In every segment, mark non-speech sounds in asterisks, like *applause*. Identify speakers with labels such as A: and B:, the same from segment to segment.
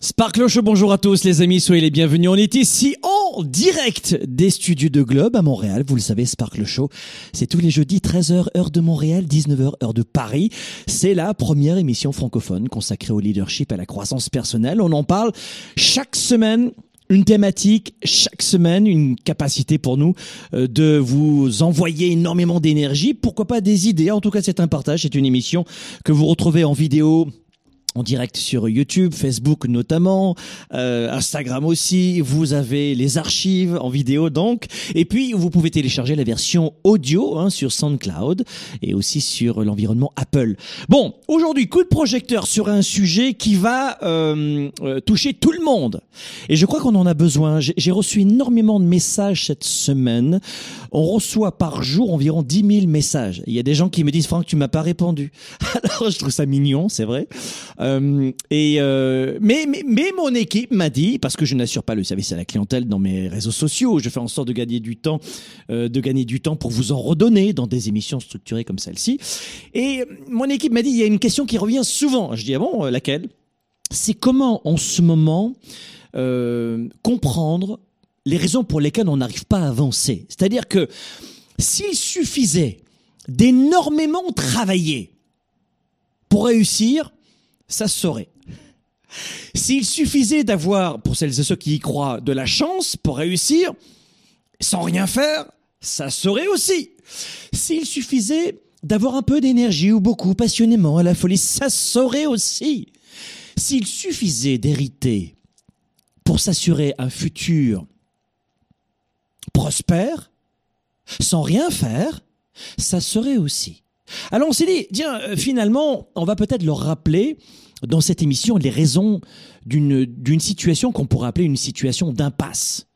A: Sparkle Show, bonjour à tous les amis, soyez les bienvenus. On est ici en direct des studios de Globe à Montréal. Vous le savez, Sparkle Show, c'est tous les jeudis 13h heure de Montréal, 19h heure de Paris. C'est la première émission francophone consacrée au leadership et à la croissance personnelle. On en parle chaque semaine une thématique chaque semaine, une capacité pour nous euh, de vous envoyer énormément d'énergie, pourquoi pas des idées? En tout cas, c'est un partage, c'est une émission que vous retrouvez en vidéo en direct sur YouTube, Facebook notamment, euh, Instagram aussi. Vous avez les archives en vidéo donc, et puis vous pouvez télécharger la version audio hein, sur SoundCloud et aussi sur l'environnement Apple. Bon, aujourd'hui coup de projecteur sur un sujet qui va euh, euh, toucher tout le monde, et je crois qu'on en a besoin. J'ai reçu énormément de messages cette semaine. On reçoit par jour environ 10 000 messages. Il y a des gens qui me disent Franck, tu m'as pas répondu. *laughs* Alors je trouve ça mignon, c'est vrai. Euh, et euh, mais, mais, mais mon équipe m'a dit parce que je n'assure pas le service à la clientèle dans mes réseaux sociaux, je fais en sorte de gagner du temps, euh, de gagner du temps pour vous en redonner dans des émissions structurées comme celle-ci. Et mon équipe m'a dit il y a une question qui revient souvent. Je dis ah bon laquelle? C'est comment en ce moment comprendre les raisons pour lesquelles on n'arrive pas à avancer? C'est-à-dire que s'il suffisait d'énormément travailler pour réussir, ça saurait. S'il suffisait d'avoir, pour celles et ceux qui y croient, de la chance pour réussir, sans rien faire, ça serait aussi. S'il suffisait d'avoir un peu d'énergie ou beaucoup passionnément à la folie, ça saurait aussi. S'il suffisait d'hériter pour s'assurer un futur prospère, sans rien faire, ça serait aussi. Alors on s'est dit, tiens, euh, finalement, on va peut-être leur rappeler dans cette émission les raisons d'une situation qu'on pourrait appeler une situation d'impasse.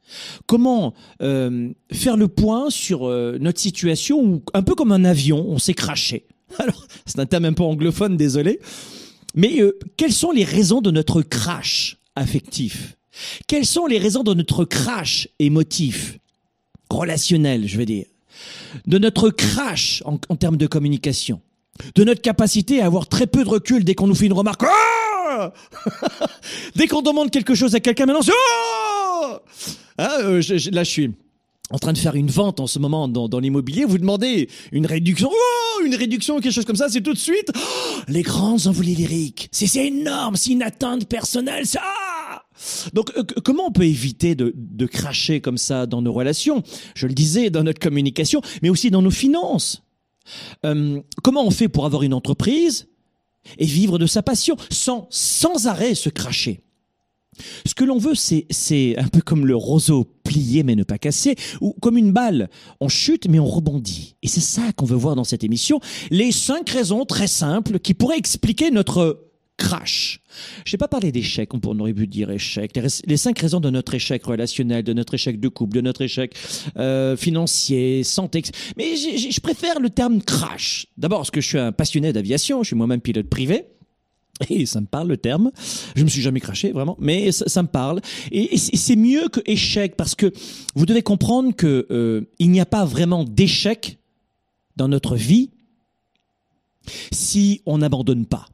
A: Comment euh, faire le point sur euh, notre situation où, un peu comme un avion, on s'est craché. *laughs* Alors, c'est un terme un peu anglophone, désolé. Mais quelles sont les raisons de notre crash affectif? Quelles sont les raisons de notre crash émotif? Relationnel, je veux dire de notre crash en, termes de communication, de notre capacité à avoir très peu de recul dès qu'on nous fait une remarque. Ah *laughs* dès qu'on demande quelque chose à quelqu'un, maintenant, oh ah, euh, là, je suis en train de faire une vente en ce moment dans, l'immobilier, vous demandez une réduction, oh, une réduction, quelque chose comme ça, c'est tout de suite oh, les grandes envolées lyriques. C'est énorme, c'est une atteinte personnelle, ça. Donc, euh, comment on peut éviter de, cracher comme ça dans nos relations? Je le disais, dans notre communication, mais aussi dans nos finances. Euh, comment on fait pour avoir une entreprise et vivre de sa passion sans sans arrêt se cracher? Ce que l'on veut, c'est, un peu comme le roseau plié mais ne pas cassé, ou comme une balle. On chute mais on rebondit. Et c'est ça qu'on veut voir dans cette émission. Les cinq raisons très simples qui pourraient expliquer notre crash. Je n'ai pas parlé d'échec, on aurait pu dire échec. Les cinq raisons de notre échec relationnel, de notre échec de couple, de notre échec euh, financier, santé. Mais je préfère le terme crash. D'abord parce que je suis un passionné d'aviation, je suis moi-même pilote privé. Et ça me parle le terme. Je me suis jamais craché vraiment, mais ça, me parle. Et, c'est mieux que échec parce que vous devez comprendre que euh, il n'y a pas vraiment d'échec dans notre vie si on n'abandonne pas.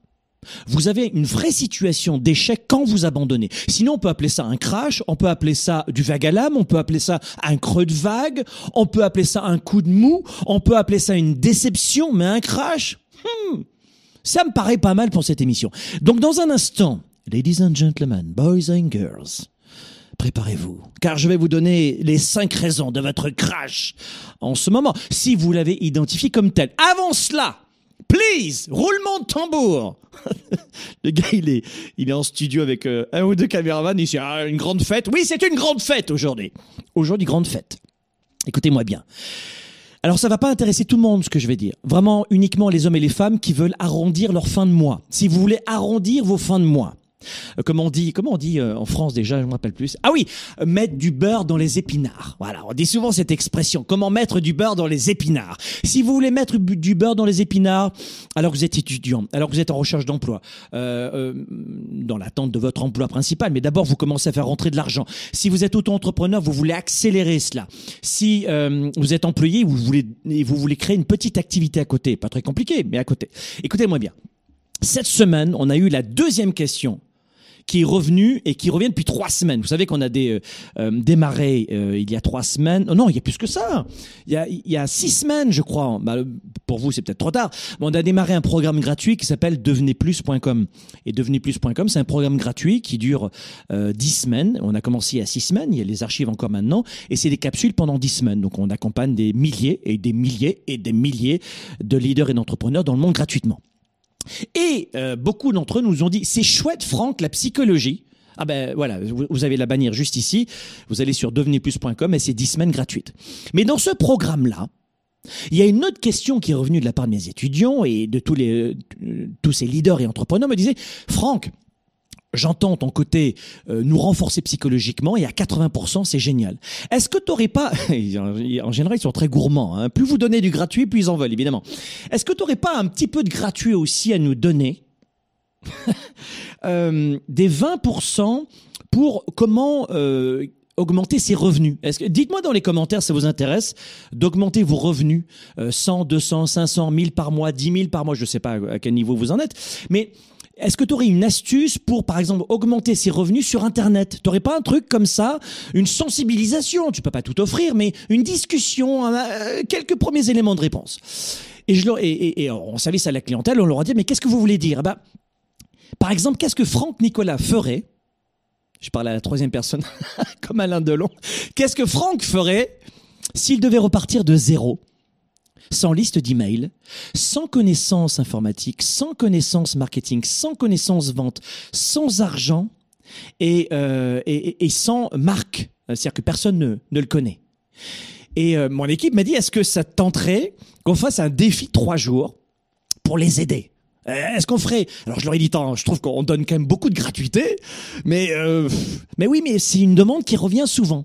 A: Vous avez une vraie situation d'échec quand vous abandonnez. Sinon, on peut appeler ça un crash, on peut appeler ça du vague à l'âme, on peut appeler ça un creux de vague, on peut appeler ça un coup de mou, on peut appeler ça une déception, mais un crash, hmm, ça me paraît pas mal pour cette émission. Donc, dans un instant, ladies and gentlemen, boys and girls, préparez-vous, car je vais vous donner les cinq raisons de votre crash en ce moment, si vous l'avez identifié comme tel. Avant cela, please, roulement de tambour. *laughs* Le gars, il est, il est en studio avec euh, un ou deux caméramans. Il dit, ah, une grande fête. Oui, c'est une grande fête aujourd'hui. Aujourd'hui, grande fête. Écoutez-moi bien. Alors ça va pas intéresser tout le monde ce que je vais dire. Vraiment uniquement les hommes et les femmes qui veulent arrondir leur fin de mois. Si vous voulez arrondir vos fins de mois, euh, comment on dit, comment on dit euh, en France déjà, je me rappelle plus. Ah oui, euh, mettre du beurre dans les épinards. Voilà, on dit souvent cette expression. Comment mettre du beurre dans les épinards? Si vous voulez mettre du beurre dans les épinards, alors que vous êtes étudiant, alors que vous êtes en recherche d'emploi, euh, dans l'attente de votre emploi principal, mais d'abord vous commencez à faire rentrer de l'argent. Si vous êtes auto-entrepreneur, vous voulez accélérer cela. Si vous êtes employé, vous voulez vous voulez créer une petite activité à côté, pas très compliqué, mais à côté. Écoutez-moi bien. Cette semaine, on a eu la deuxième question qui est revenu et qui revient depuis trois semaines. Vous savez qu'on a des, euh, euh, démarré euh, il y a trois semaines. Oh non, il y a plus que ça. Il y a, il y a six semaines, je crois. Bah, pour vous, c'est peut-être trop tard. Mais on a démarré un programme gratuit qui s'appelle devenezplus.com. Et devenezplus.com, c'est un programme gratuit qui dure dix semaines. On a commencé a six semaines. Il y a les archives encore maintenant. Et c'est des capsules pendant dix semaines. Donc on accompagne des milliers et des milliers et des milliers de leaders et d'entrepreneurs dans le monde gratuitement. Et euh, beaucoup d'entre eux nous ont dit, c'est chouette Franck, la psychologie. Ah ben voilà, vous avez la bannière juste ici. Vous allez sur devenezplus.com et c'est 10 semaines gratuites. Mais dans ce programme-là, il y a une autre question qui est revenue de la part de mes étudiants et de tous les euh, tous ces leaders et entrepreneurs me disaient Franck, J'entends ton côté euh, nous renforcer psychologiquement et à 80% c'est génial. Est-ce que tu n'aurais pas, *laughs* en général ils sont très gourmands, hein, plus vous donnez du gratuit plus ils en veulent évidemment. Est-ce que tu n'aurais pas un petit peu de gratuit aussi à nous donner *laughs* euh, Des 20% pour comment euh, augmenter ses revenus? Dites-moi dans les commentaires si ça vous intéresse d'augmenter vos revenus 100, 200, 500, 1000 par mois, 10 000 par mois, je ne sais pas à quel niveau vous en êtes, mais est-ce que tu aurais une astuce pour, par exemple, augmenter ses revenus sur Internet? Tu n'aurais pas un truc comme ça, une sensibilisation? Tu peux pas tout offrir, mais une discussion, euh, quelques premiers éléments de réponse. Et, je et, en service à la clientèle, on leur a dit, mais qu'est-ce que vous voulez dire? Bah, Par exemple, qu'est-ce que Franck Nicolas ferait? Je parle à la troisième personne, *laughs* comme Alain Delon. Qu'est-ce que Franck ferait s'il devait repartir de zéro? Sans liste d'emails, sans connaissance informatique, sans connaissance marketing, sans connaissance vente, sans argent et, euh, et, et, sans marque, c'est-à-dire que personne ne, ne le connaît. Et euh, mon équipe m'a dit, est-ce que ça tenterait qu'on fasse un défi de trois jours pour les aider? Euh, est-ce qu'on ferait? Alors je leur ai dit, je trouve qu'on donne quand même beaucoup de gratuité, mais euh, mais oui, mais c'est une demande qui revient souvent.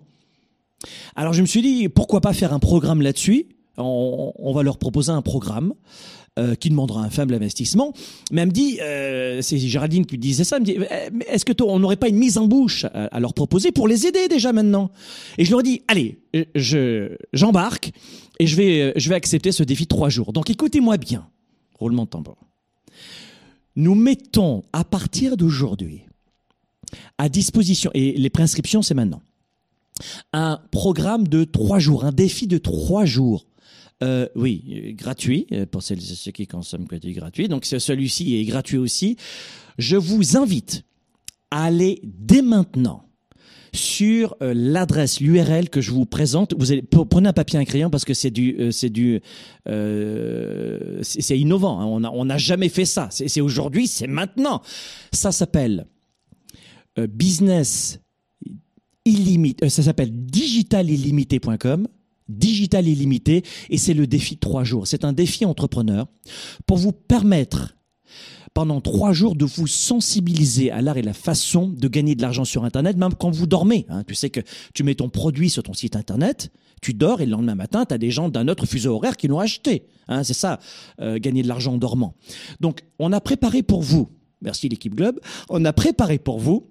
A: Alors je me suis dit, pourquoi pas faire un programme là-dessus? On, va leur proposer un programme euh, qui demandera un faible investissement. Mais elle me dit, euh, c'est Géraldine qui disait ça, elle me dit, eh, est-ce que on n'aurait pas une mise en bouche à, leur proposer pour les aider déjà maintenant? Et je leur ai dit, allez, je j'embarque et je vais je vais accepter ce défi de trois jours. Donc écoutez-moi bien, roulement de tambour. Nous mettons à partir d'aujourd'hui à disposition et les prescriptions c'est maintenant un programme de trois jours, un défi de trois jours euh, oui, gratuit, euh, pour celles et ceux qui consomment du gratuit. Donc celui-ci est gratuit aussi. Je vous invite à aller dès maintenant sur euh, l'adresse, l'URL que je vous présente. Vous allez prenez un papier et un crayon parce que c'est du, c'est du, c'est innovant. Hein. On on n'a jamais fait ça. C'est aujourd'hui, c'est maintenant. Ça s'appelle business illimité. ça s'appelle digitalillimité.com digital illimité et c'est le défi de trois jours. C'est un défi entrepreneur pour vous permettre pendant trois jours de vous sensibiliser à l'art et la façon de gagner de l'argent sur Internet, même quand vous dormez. Hein. Tu sais que tu mets ton produit sur ton site Internet, tu dors et le lendemain matin, tu as des gens d'un autre fuseau horaire qui l'ont acheté. Hein. C'est ça, euh, gagner de l'argent en dormant. Donc, on a préparé pour vous, merci l'équipe Globe, on a préparé pour vous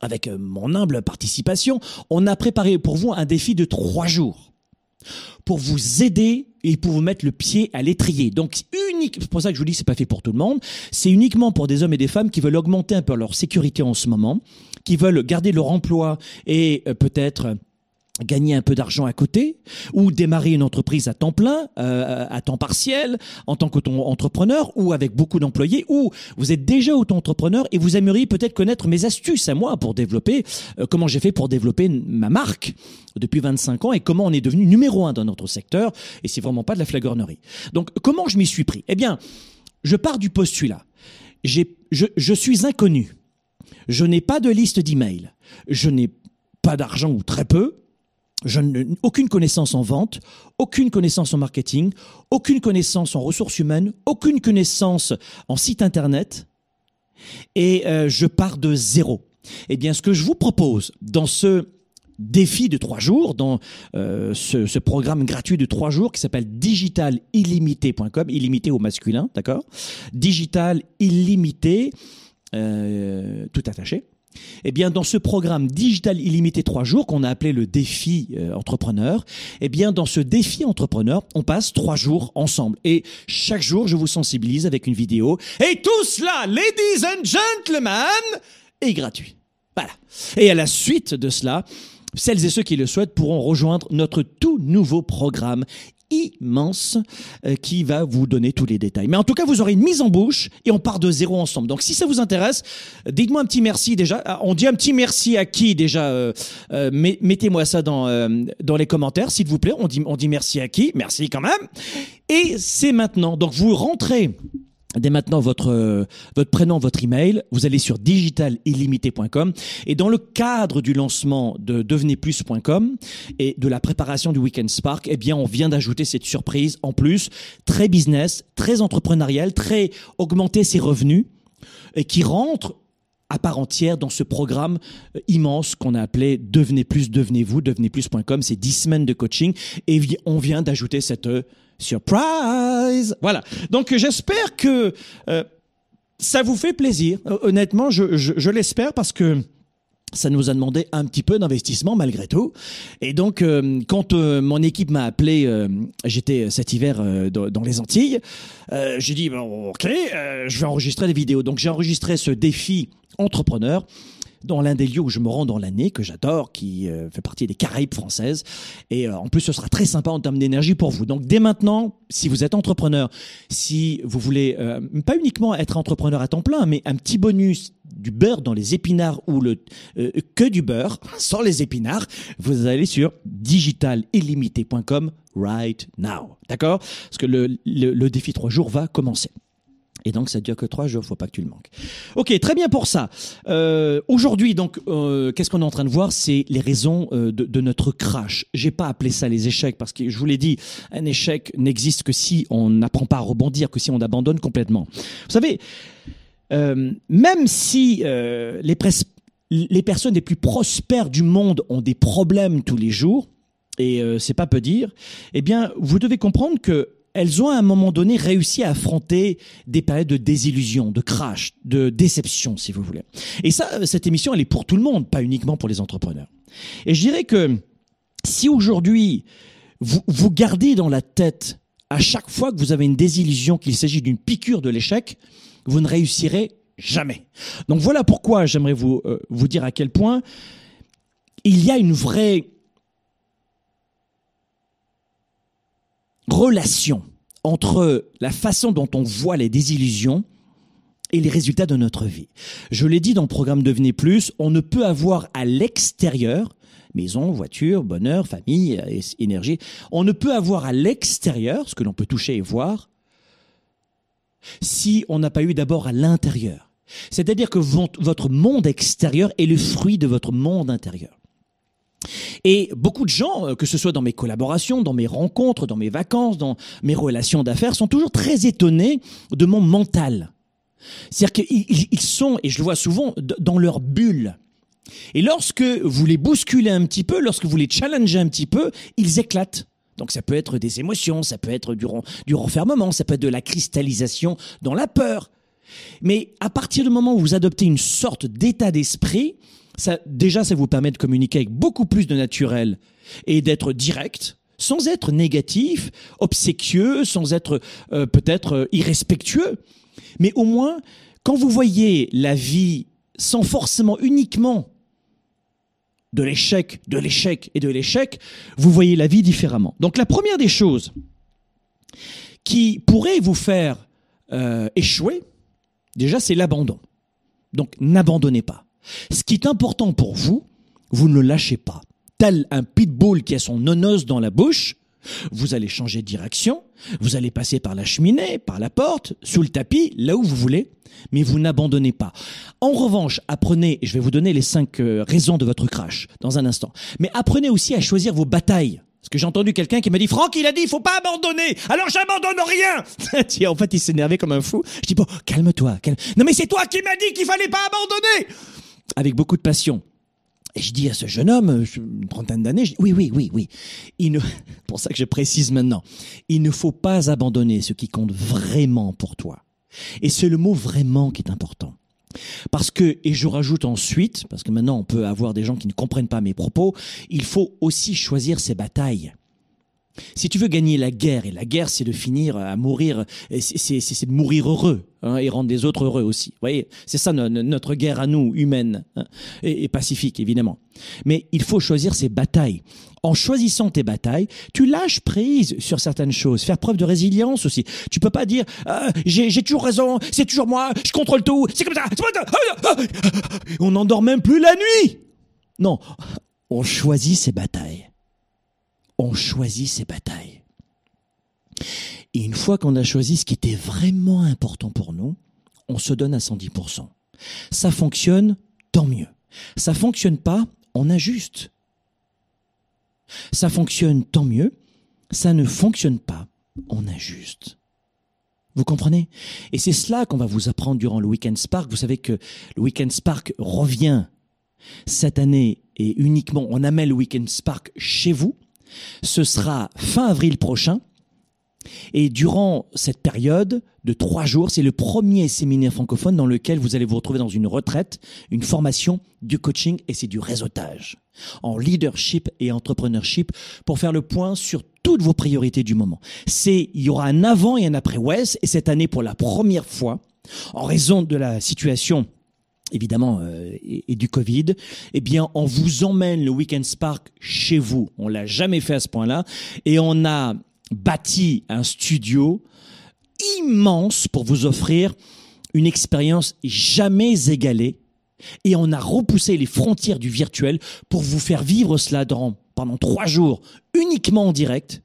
A: avec euh, mon humble participation, on a préparé pour vous un défi de trois jours pour vous aider et pour vous mettre le pied à l'étrier. Donc unique, c'est pour ça que je vous dis c'est pas fait pour tout le monde, c'est uniquement pour des hommes et des femmes qui veulent augmenter un peu leur sécurité en ce moment, qui veulent garder leur emploi et euh, peut-être gagner un peu d'argent à côté ou démarrer une entreprise à temps plein, euh, à temps partiel, en tant qu'auto-entrepreneur ou avec beaucoup d'employés ou vous êtes déjà auto-entrepreneur et vous aimeriez peut-être connaître mes astuces à moi pour développer, euh, comment j'ai fait pour développer ma marque depuis 25 ans et comment on est devenu numéro un dans notre secteur et c'est vraiment pas de la flagornerie. Donc comment je m'y suis pris? Eh bien, je pars du postulat. Je, je suis inconnu. Je n'ai pas de liste d'emails. Je n'ai pas d'argent ou très peu je n'ai aucune connaissance en vente, aucune connaissance en marketing, aucune connaissance en ressources humaines, aucune connaissance en site internet, et euh, je pars de zéro. Eh bien, ce que je vous propose dans ce défi de trois jours, dans euh, ce, programme gratuit de trois jours qui s'appelle digitalillimité.com, illimité au masculin, d'accord? Digital illimité, euh, tout attaché. Eh bien, dans ce programme digital illimité 3 jours qu'on a appelé le défi euh, entrepreneur, eh bien, dans ce défi entrepreneur, on passe 3 jours ensemble. Et chaque jour, je vous sensibilise avec une vidéo. Et tout cela, ladies and gentlemen, est gratuit. Voilà. Et à la suite de cela, celles et ceux qui le souhaitent pourront rejoindre notre tout nouveau programme immense euh, qui va vous donner tous les détails. Mais en tout cas, vous aurez une mise en bouche et on part de zéro ensemble. Donc si ça vous intéresse, dites-moi un petit merci déjà. Ah, on dit un petit merci à qui déjà euh, euh, Mettez-moi ça dans, dans les commentaires, s'il vous plaît. On dit, on dit merci à qui? Merci quand même. Et c'est maintenant. Donc vous rentrez Dès maintenant votre euh, votre prénom, votre email, vous allez sur digitalillimité.com et dans le cadre du lancement de devenezplus.com et de la préparation du Weekend Spark, eh bien on vient d'ajouter cette surprise en plus, très business, très entrepreneurial, très augmenter ses revenus et qui rentre à part entière dans ce programme euh, immense qu'on a appelé Devenez plus, devenez-vous, devenezplus.com. C'est 10 semaines de coaching et on vient d'ajouter cette euh, Surprise Voilà. Donc j'espère que euh, ça vous fait plaisir. Honnêtement, je, je, l'espère parce que ça nous a demandé un petit peu d'investissement malgré tout. Et donc, euh, quand euh, mon équipe m'a appelé, j'étais cet hiver dans, les Antilles, j'ai dit, bon, ok, je vais enregistrer des vidéos. Donc j'ai enregistré ce défi entrepreneur dans l'un des lieux où je me rends dans l'année, que j'adore, qui euh, fait partie des Caraïbes françaises. Et euh, en plus, ce sera très sympa en termes d'énergie pour vous. Donc dès maintenant, si vous êtes entrepreneur, si vous voulez euh, pas uniquement être entrepreneur à temps plein, mais un petit bonus du beurre dans les épinards ou le que du beurre *laughs* sans les épinards, vous allez sur digitalillimité.com right now. D'accord? Parce que le, le, le défi 3 jours va commencer. Et donc ça dure que trois jours, faut pas que tu le manques. Ok, très bien pour ça. Euh, Aujourd'hui, donc, euh, qu'est-ce qu'on est en train de voir? C'est les raisons euh, de, notre crash. J'ai pas appelé ça les échecs parce que je vous l'ai dit, un échec n'existe que si on n'apprend pas à rebondir, que si on abandonne complètement. Vous savez, même si les, les personnes les plus prospères du monde ont des problèmes tous les jours, et c'est pas peu dire, eh bien, vous devez comprendre que elles ont à un moment donné réussi à affronter des périodes de désillusion, de crash, de déception, si vous voulez. Et ça, cette émission, elle est pour tout le monde, pas uniquement pour les entrepreneurs. Et je dirais que si aujourd'hui, vous, vous gardez dans la tête à chaque fois que vous avez une désillusion qu'il s'agit d'une piqûre de l'échec, vous ne réussirez jamais. Donc voilà pourquoi j'aimerais vous, euh, vous dire à quel point il y a une vraie relation entre la façon dont on voit les désillusions et les résultats de notre vie. Je l'ai dit dans le programme Devenez Plus, on ne peut avoir à l'extérieur, maison, voiture, bonheur, famille, énergie, on ne peut avoir à l'extérieur, ce que l'on peut toucher et voir, si on n'a pas eu d'abord à l'intérieur. C'est-à-dire que votre monde extérieur est le fruit de votre monde intérieur. Et beaucoup de gens, euh, que ce soit dans mes collaborations, dans mes rencontres, dans mes vacances, dans mes relations d'affaires, sont toujours très étonnés de mon mental. C'est-à-dire qu'ils sont, et je le vois souvent, dans leur bulle. Et lorsque vous les bousculez un petit peu, lorsque vous les challengez un petit peu, ils éclatent. Donc ça peut être des émotions, ça peut être du, du renfermement, ça peut être de la cristallisation dans la peur. Mais à partir du moment où vous adoptez une sorte d'état d'esprit, ça, déjà, ça vous permet de communiquer avec beaucoup plus de naturel et d'être direct, sans être négatif, obséquieux, sans être euh, peut-être euh, irrespectueux. Mais au moins, quand vous voyez la vie sans forcément uniquement de l'échec, de l'échec et de l'échec, vous voyez la vie différemment. Donc la première des choses qui pourrait vous faire euh, échouer, déjà, c'est l'abandon. Donc n'abandonnez pas. Ce qui est important pour vous, vous ne le lâchez pas. Tel un pitbull qui a son nonos dans la bouche, vous allez changer de direction, vous allez passer par la cheminée, par la porte, sous le tapis, là où vous voulez, mais vous n'abandonnez pas. En revanche, apprenez, et je vais vous donner les cinq euh, raisons de votre crash dans un instant, mais apprenez aussi à choisir vos batailles. Parce que j'ai entendu quelqu'un qui m'a dit, Franck, il a dit, il faut pas abandonner. Alors j'abandonne rien. *laughs* en fait, il s'énervait comme un fou. Je dis, bon, calme-toi. Calme. Non, mais c'est toi qui m'as dit qu'il fallait pas abandonner. Avec beaucoup de passion. Et je dis à ce jeune homme, une trentaine d'années, je dis, oui, oui, oui, oui. Il ne, *laughs* pour ça que je précise maintenant, il ne faut pas abandonner ce qui compte vraiment pour toi. Et c'est le mot vraiment qui est important. Parce que, et je rajoute ensuite, parce que maintenant on peut avoir des gens qui ne comprennent pas mes propos, il faut aussi choisir ses batailles. Si tu veux gagner la guerre, et la guerre c'est de finir à mourir, c'est de mourir heureux hein, et rendre les autres heureux aussi. Vous voyez, c'est ça notre guerre à nous, humaine hein, et, pacifique évidemment. Mais il faut choisir ses batailles. En choisissant tes batailles, tu lâches prise sur certaines choses, faire preuve de résilience aussi. Tu peux pas dire ah, j'ai toujours raison, c'est toujours moi, je contrôle tout, c'est comme ça. On n'endort même plus la nuit. Non, on choisit ses batailles on choisit ses batailles. Et une fois qu'on a choisi ce qui était vraiment important pour nous, on se donne à 110%. Ça fonctionne, tant mieux. Ça fonctionne pas, on ajuste. Ça fonctionne, tant mieux. Ça ne fonctionne pas, on ajuste. Vous comprenez? Et c'est cela qu'on va vous apprendre durant le Weekend Spark. Vous savez que le Weekend Spark revient cette année et uniquement on amène le Weekend Spark chez vous. Ce sera fin avril prochain. Et durant cette période de trois jours, c'est le premier séminaire francophone dans lequel vous allez vous retrouver dans une retraite, une formation, du coaching et c'est du réseautage en leadership et entrepreneurship pour faire le point sur toutes vos priorités du moment. C'est, il y aura un avant et un après West et cette année pour la première fois, en raison de la situation évidemment euh, et, du Covid, eh bien on vous emmène le Weekend Spark chez vous. On l'a jamais fait à ce point-là. Et on a bâti un studio immense pour vous offrir une expérience jamais égalée. Et on a repoussé les frontières du virtuel pour vous faire vivre cela pendant trois jours uniquement en direct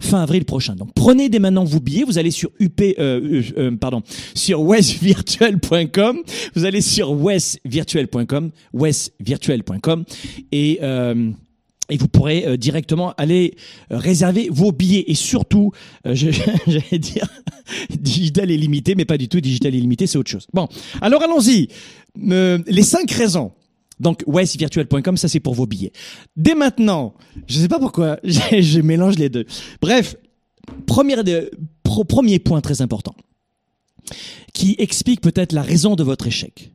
A: fin avril prochain. Donc prenez dès maintenant vos billets, vous allez sur up euh, euh, euh, pardon, sur vous allez sur westvirtuel.com, westvirtuel.com et et vous pourrez directement aller réserver vos billets et surtout, *laughs* j'allais dire *laughs* digital illimité, mais pas du tout digital illimité, c'est autre chose. Bon, alors allons-y. les cinq raisons donc westvirtuel.com, ça c'est pour vos billets. Dès maintenant, je ne sais pas pourquoi, *laughs* je, mélange les deux. Bref, premier, premier point très important, qui explique peut-être la raison de votre échec.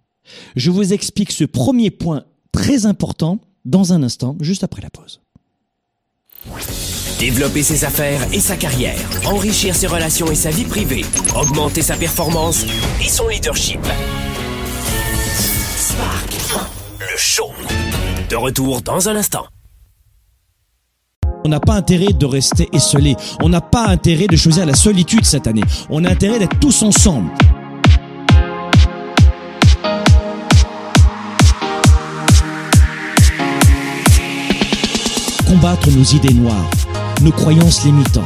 A: Je vous explique ce premier point très important dans un instant, juste après la pause.
B: Développer ses affaires et sa carrière, enrichir ses relations et sa vie privée, augmenter sa performance et son leadership. Spark De retour dans un instant.
A: On n'a pas intérêt de rester esselé. On n'a pas intérêt de choisir la solitude cette année. On a intérêt d'être tous ensemble. Combattre nos idées noires, nos croyances limitantes,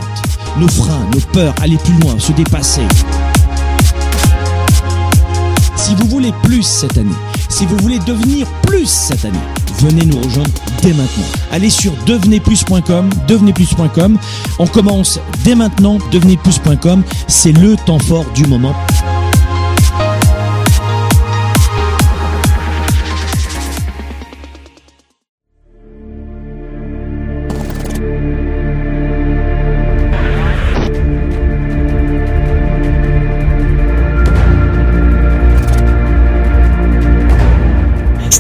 A: nos freins, nos peurs, aller plus loin, se dépasser. Si vous voulez plus cette année, si vous voulez devenir plus cette année, venez nous rejoindre dès maintenant. Allez sur devenezplus.com, devenezplus.com. On commence dès maintenant, devenezplus.com. C'est le temps fort du moment.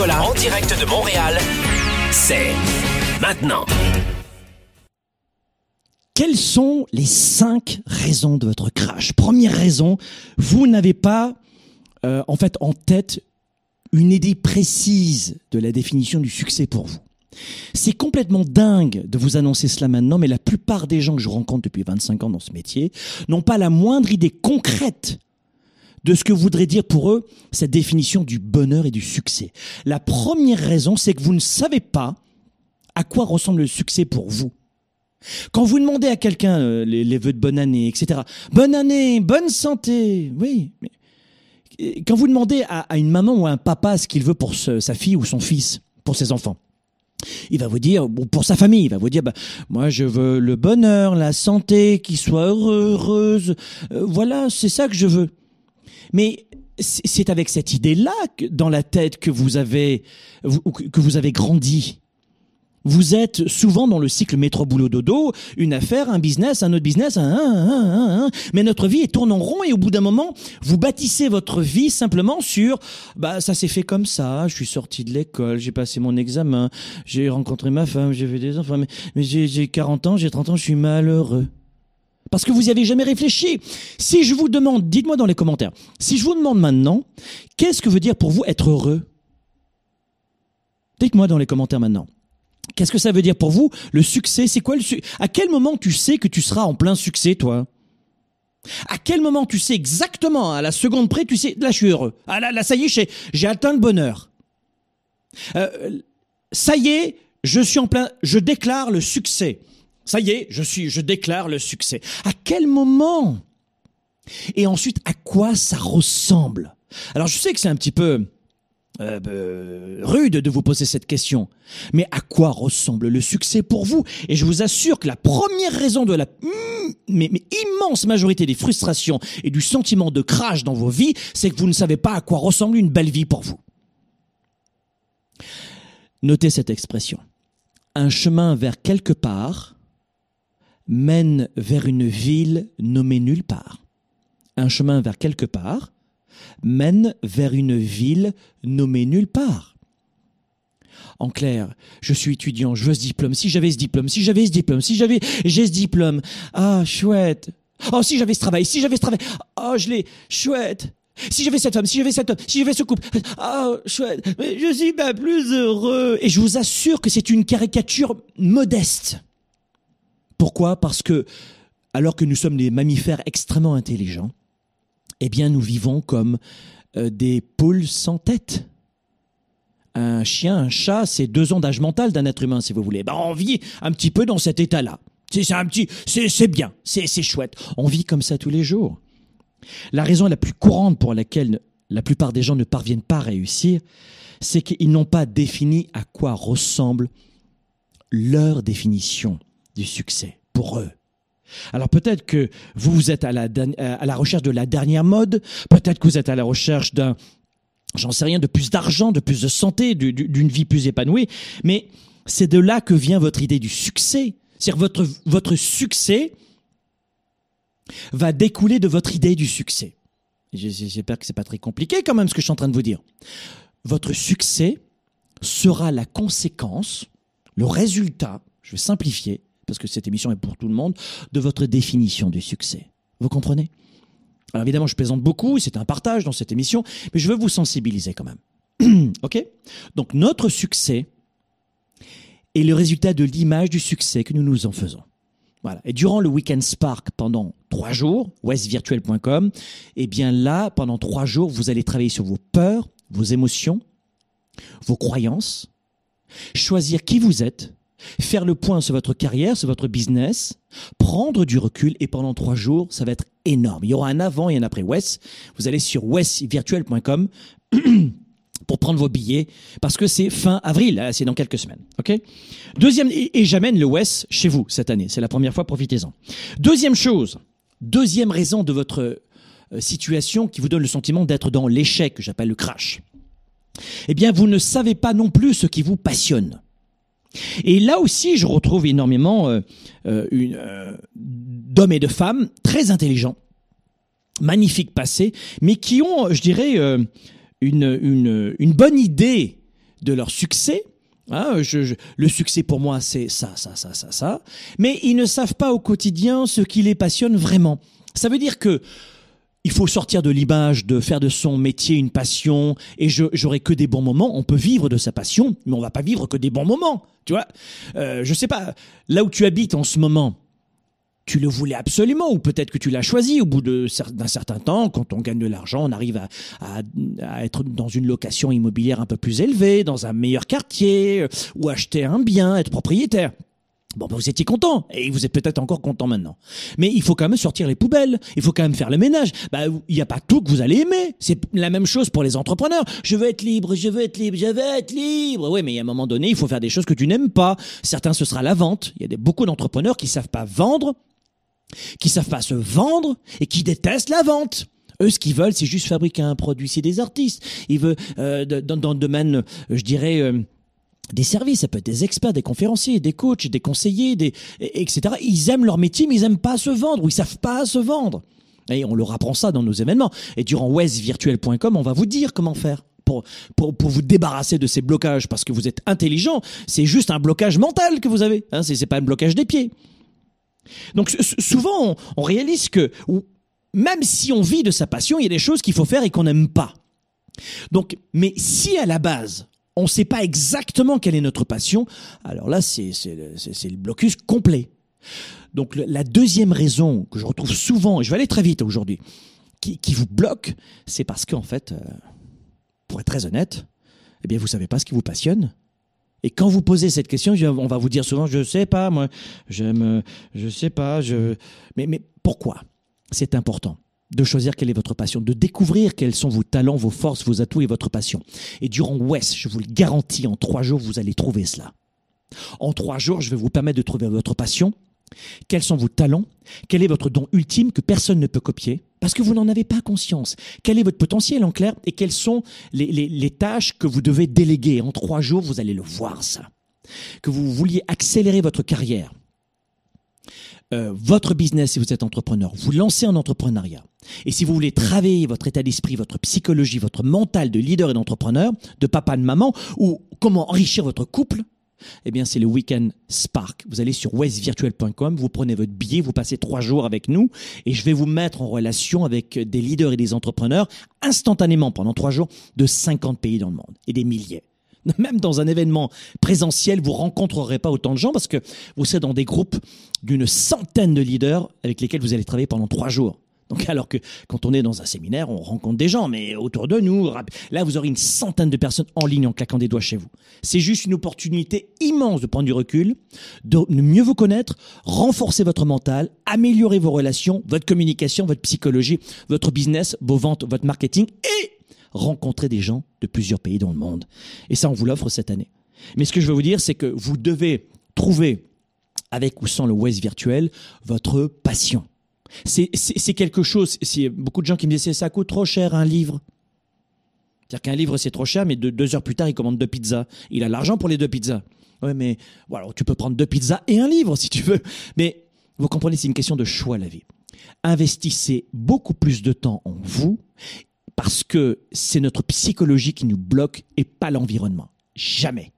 B: En direct de Montréal, c'est maintenant.
A: Quelles sont les cinq raisons de votre crash? Première raison, vous n'avez pas euh, en fait en tête une idée précise de la définition du succès pour vous. C'est complètement dingue de vous annoncer cela maintenant, mais la plupart des gens que je rencontre depuis 25 ans dans ce métier n'ont pas la moindre idée concrète de ce que voudrait dire pour eux cette définition du bonheur et du succès. La première raison, c'est que vous ne savez pas à quoi ressemble le succès pour vous. Quand vous demandez à quelqu'un euh, les, vœux de bonne année, etc. Bonne année, bonne santé, oui. Quand vous demandez à, une maman ou à un papa ce qu'il veut pour sa fille ou son fils, pour ses enfants, il va vous dire, ou pour sa famille, il va vous dire, bah, moi je veux le bonheur, la santé, qu'il soit heureux, heureuse. Euh, voilà, c'est ça que je veux. Mais c'est avec cette idée-là dans la tête que vous avez, que vous avez grandi. Vous êtes souvent dans le cycle métro boulot dodo, une affaire, un business, un autre business, un, un, un, un, mais notre vie est tourne en rond et au bout d'un moment, vous bâtissez votre vie simplement sur bah ça s'est fait comme ça, je suis sorti de l'école, j'ai passé mon examen, j'ai rencontré ma femme, j'ai vu des enfants, mais, j'ai 40 ans, j'ai 30 ans, je suis malheureux. Parce que vous n'y avez jamais réfléchi. Si je vous demande, dites-moi dans les commentaires, si je vous demande maintenant, qu'est-ce que veut dire pour vous être heureux? Dites-moi dans les commentaires maintenant. Qu'est-ce que ça veut dire pour vous Le succès, c'est quoi le succès À quel moment tu sais que tu seras en plein succès, toi? À quel moment tu sais exactement, à la seconde près, tu sais, là je suis heureux. Ah là, là ça y est, j'ai- atteint le bonheur. Euh, ça y est, je suis en plein, je déclare le succès. Ça y est, je suis, je déclare le succès. À quel moment Et ensuite, à quoi ça ressemble? Alors, je sais que c'est un petit peu euh, euh, rude de vous poser cette question, mais à quoi ressemble le succès pour vous? Et je vous assure que la première raison de la mm, mais, mais immense majorité des frustrations et du sentiment de crash dans vos vies, c'est que vous ne savez pas à quoi ressemble une belle vie pour vous. Notez cette expression. Un chemin vers quelque part mène vers une ville nommée nulle part. Un chemin vers quelque part mène vers une ville nommée nulle part. En clair, je suis étudiant, je veux ce diplôme. Si j'avais ce diplôme, si j'avais ce diplôme, si j'avais, j'ai ce diplôme. Ah, chouette. Oh, si j'avais ce travail, si j'avais ce travail. Oh, je l'ai. Chouette. Si j'avais cette femme, si j'avais cet homme, si j'avais ce couple. Ah, chouette. Mais je suis pas plus heureux. Et je vous assure que c'est une caricature modeste. Pourquoi? Parce que, alors que nous sommes des mammifères extrêmement intelligents, eh bien, nous vivons comme euh, des poules sans tête. Un chien, un chat, c'est deux ans d'âge mental d'un être humain, si vous voulez. Ben, on vit un petit peu dans cet état-là. C'est un petit, c'est bien, c'est c'est chouette. On vit comme ça tous les jours. La raison la plus courante pour laquelle la plupart des gens ne parviennent pas à réussir, c'est qu'ils n'ont pas défini à quoi ressemble leur définition du succès pour eux. Alors peut-être que vous, êtes à la, à la recherche de la dernière mode, peut-être que vous êtes à la recherche d'un, j'en sais rien, de plus d'argent, de plus de santé, du- du- d'une vie plus épanouie, mais c'est de là que vient votre idée du succès. C'est-à-dire votre, votre succès va découler de votre idée du succès. J'espère que c'est pas très compliqué quand même ce que je suis en train de vous dire. Votre succès sera la conséquence, le résultat, je vais simplifier, parce que cette émission est pour tout le monde, de votre définition du succès. Vous comprenez? Alors évidemment, je plaisante beaucoup, c'est un partage dans cette émission, mais je veux vous sensibiliser quand même. *clears throat* ok? Donc notre succès est le résultat de l'image du succès que nous nous en faisons. Voilà. Et durant le Weekend Spark, pendant trois jours, westvirtuel.com, eh bien là, pendant trois jours, vous allez travailler sur vos peurs, vos émotions, vos croyances, choisir qui vous êtes, faire le point sur votre carrière, sur votre business, prendre du recul et pendant trois jours, ça va être énorme. Il y aura un avant et un après West. Vous allez sur westvirtuel.com *clears throat* pour prendre vos billets parce que c'est fin avril, c'est dans quelques semaines. Ok? Deuxième et, j'amène le West chez vous cette année. C'est la première fois, profitez-en. Deuxième chose, deuxième raison de votre euh, situation qui vous donne le sentiment d'être dans l'échec que j'appelle le crash. Eh bien, vous ne savez pas non plus ce qui vous passionne. Et là aussi, je retrouve énormément euh, euh, euh, d'hommes et de femmes très intelligents, magnifiques passés, mais qui ont, je dirais, une, une, bonne idée de leur succès. Hein, le succès pour moi, c'est ça, ça, ça, ça, ça. Mais ils ne savent pas au quotidien ce qui les passionne vraiment. Ça veut dire que il faut sortir de l'image de faire de son métier une passion et j'aurai que des bons moments. On peut vivre de sa passion, mais on va pas vivre que des bons moments. Tu vois, euh, je sais pas là où tu habites en ce moment. Tu le voulais absolument, ou peut-être que tu l'as choisi au bout d'un certain temps, quand on gagne de l'argent, on arrive à, à- à être dans une location immobilière un peu plus élevée, dans un meilleur quartier, euh, ou acheter un bien, être propriétaire. Bon, ben, vous étiez content, et vous êtes peut-être encore content maintenant. Mais il faut quand même sortir les poubelles, il faut quand même faire le ménage. Bah, il n'y a pas tout que vous allez aimer. C'est la même chose pour les entrepreneurs. Je veux être libre, je veux être libre, je veux être libre. Oui, mais a un moment donné, il faut faire des choses que tu n'aimes pas. Certains, ce sera la vente. Il y a beaucoup d'entrepreneurs qui savent pas vendre, qui savent pas se vendre et qui détestent la vente. Eux, ce qu'ils veulent, c'est juste fabriquer un produit. C'est des artistes. Ils veulent, euh, dans, dans le domaine, je dirais, euh, des services, ça peut être des experts, des conférenciers, des coachs, des conseillers, des, et- etc. Ils aiment leur métier, mais ils aiment pas se vendre ou ils savent pas se vendre. Et on leur apprend ça dans nos événements. Et durant westvirtuel.com, on va vous dire comment faire. Pour, pour, pour vous débarrasser de ces blocages, parce que vous êtes intelligent, c'est juste un blocage mental que vous avez. Hein, c'est pas un blocage des pieds. Donc souvent, on, réalise que même si on vit de sa passion, il y a des choses qu'il faut faire et qu'on n'aime pas. Donc, mais si à la base, on ne sait pas exactement quelle est notre passion, alors là, c'est le blocus complet. Donc la deuxième raison que je retrouve souvent, et je vais aller très vite aujourd'hui, qui, vous bloque, c'est parce qu'en fait, euh, pour être très honnête, eh bien vous savez pas ce qui vous passionne. Et quand vous posez cette question, on va vous dire souvent, je sais pas, moi, j'aime, euh, je sais pas, mais pourquoi? C'est important de choisir quelle est votre passion, de découvrir quels sont vos talents, vos forces, vos atouts et votre passion. Et durant West, je vous le garantis, en trois jours, vous allez trouver cela. En trois jours, je vais vous permettre de trouver votre passion, quels sont vos talents, quel est votre don ultime que personne ne peut copier, parce que vous n'en avez pas conscience. Quel est votre potentiel en clair? Et quelles sont les, les- les tâches que vous devez déléguer? En trois jours, vous allez le voir ça. Que vous vouliez accélérer votre carrière, euh, votre business si vous êtes entrepreneur, vous lancez en entrepreneuriat. Et si vous voulez travailler votre état d'esprit, votre psychologie, votre mental de leader et d'entrepreneur, de papa, de maman, ou comment enrichir votre couple, eh bien, c'est le Weekend Spark. Vous allez sur westvirtuel.com, vous prenez votre billet, vous passez trois jours avec nous et je vais vous mettre en relation avec des leaders et des entrepreneurs instantanément pendant trois jours de 50 pays dans le monde et des milliers. *laughs* Même dans un événement présentiel, vous rencontrerez pas autant de gens parce que vous serez dans des groupes d'une centaine de leaders avec lesquels vous allez travailler pendant trois jours. Donc, alors que quand on est dans un séminaire, on rencontre des gens, mais autour de nous, là, vous aurez une centaine de personnes en ligne en claquant des doigts chez vous. C'est juste une opportunité immense de prendre du recul, de mieux vous connaître, renforcer votre mental, améliorer vos relations, votre communication, votre psychologie, votre business, vos ventes, votre marketing et rencontrer des gens de plusieurs pays dans le monde. Et ça, on vous l'offre cette année. Mais ce que je veux vous dire, c'est que vous devez trouver, avec ou sans le West virtuel, votre passion. C'est quelque chose, beaucoup de gens qui me disent, ça coûte trop cher un livre. C'est-à-dire qu'un livre, c'est trop cher, mais de- deux heures plus tard, il commande deux pizzas. Il a l'argent pour les deux pizzas. Ouais, mais voilà, tu peux prendre deux pizzas et un livre si tu veux. Mais vous comprenez, c'est une question de choix, la vie. Investissez beaucoup plus de temps en vous parce que c'est notre psychologie qui nous bloque et pas l'environnement. Jamais.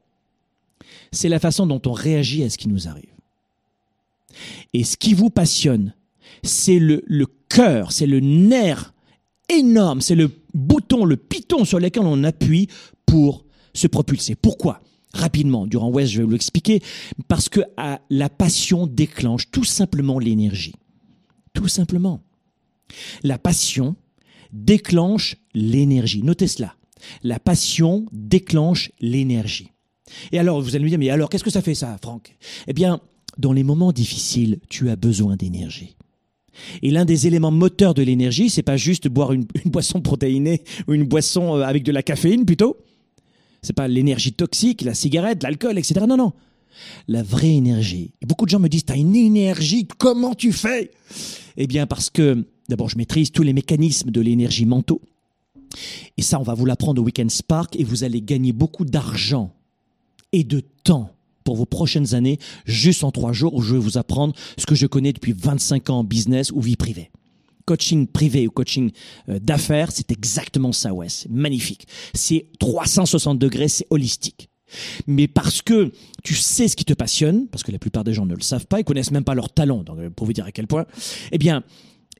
A: C'est la façon dont on réagit à ce qui nous arrive. Et ce qui vous passionne, c'est le, cœur, c'est le nerf énorme, c'est le bouton, le piton sur lequel on appuie pour se propulser. Pourquoi? Rapidement, durant West, je vais vous l'expliquer, parce que ah, la passion déclenche tout simplement l'énergie. Tout simplement. La passion déclenche l'énergie. Notez cela. La passion déclenche l'énergie. Et alors, vous allez me dire, mais alors, qu'est-ce que ça fait ça, Franck? Eh bien, dans les moments difficiles, tu as besoin d'énergie. Et l'un des éléments moteurs de l'énergie, c'est pas juste boire une, boisson protéinée ou une boisson euh, avec de la caféine plutôt. C'est pas l'énergie toxique, la cigarette, l'alcool, etc. Non, non. La vraie énergie. Et beaucoup de gens me disent, t'as une énergie, comment tu fais? Eh bien, parce que, d'abord, je maîtrise tous les mécanismes de l'énergie mentaux. Et ça, on va vous l'apprendre au Weekend Spark et vous allez gagner beaucoup d'argent et de temps pour vos prochaines années, juste en trois jours où je vais vous apprendre ce que je connais depuis 25 ans en business ou vie privée. coaching privé ou coaching euh, d'affaires, c'est exactement ça, ouais. C'est magnifique. C'est 360 degrés, c'est holistique. Mais parce que tu sais ce qui te passionne, parce que la plupart des gens ne le savent pas, ils connaissent même pas leur talent, donc euh, pour vous dire à quel point, eh bien,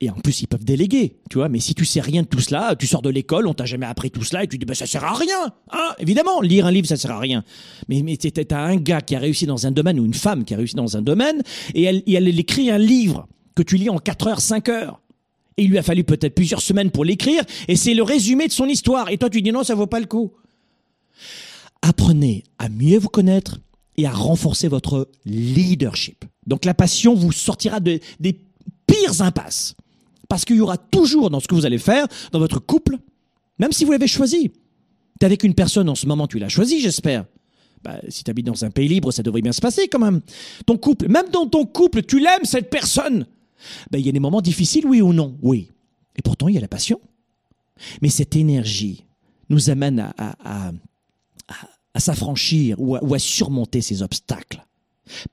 A: et en plus, ils peuvent déléguer, tu vois. Mais si tu sais rien de tout cela, tu sors de l'école, on t'a jamais appris tout cela, et tu dis, bah, ça sert à rien, hein. Évidemment, lire un livre, ça sert à rien. Mais, mais t'as un gars qui a réussi dans un domaine, ou une femme qui a réussi dans un domaine, et elle, elle écrit un livre que tu lis en 4 heures, 5 heures. Et il lui a fallu peut-être plusieurs semaines pour l'écrire, et c'est le résumé de son histoire. Et toi, tu dis non, ça vaut pas le coup. Apprenez à mieux vous connaître et à renforcer votre leadership. Donc la passion vous sortira de, des pires impasses. Parce qu'il y aura toujours dans ce que vous allez faire, dans votre couple, même si vous l'avez choisi. Tu es avec une personne en ce moment, tu l'as choisi, j'espère. Bah, si tu habites dans un pays libre, ça devrait bien se passer quand même. Ton couple, même dans ton couple, tu l'aimes cette personne. Bah, il y a des moments difficiles, oui ou non? Oui. Et pourtant, il y a la passion. Mais cette énergie nous amène à, à, à, à s'affranchir ou à surmonter ces obstacles.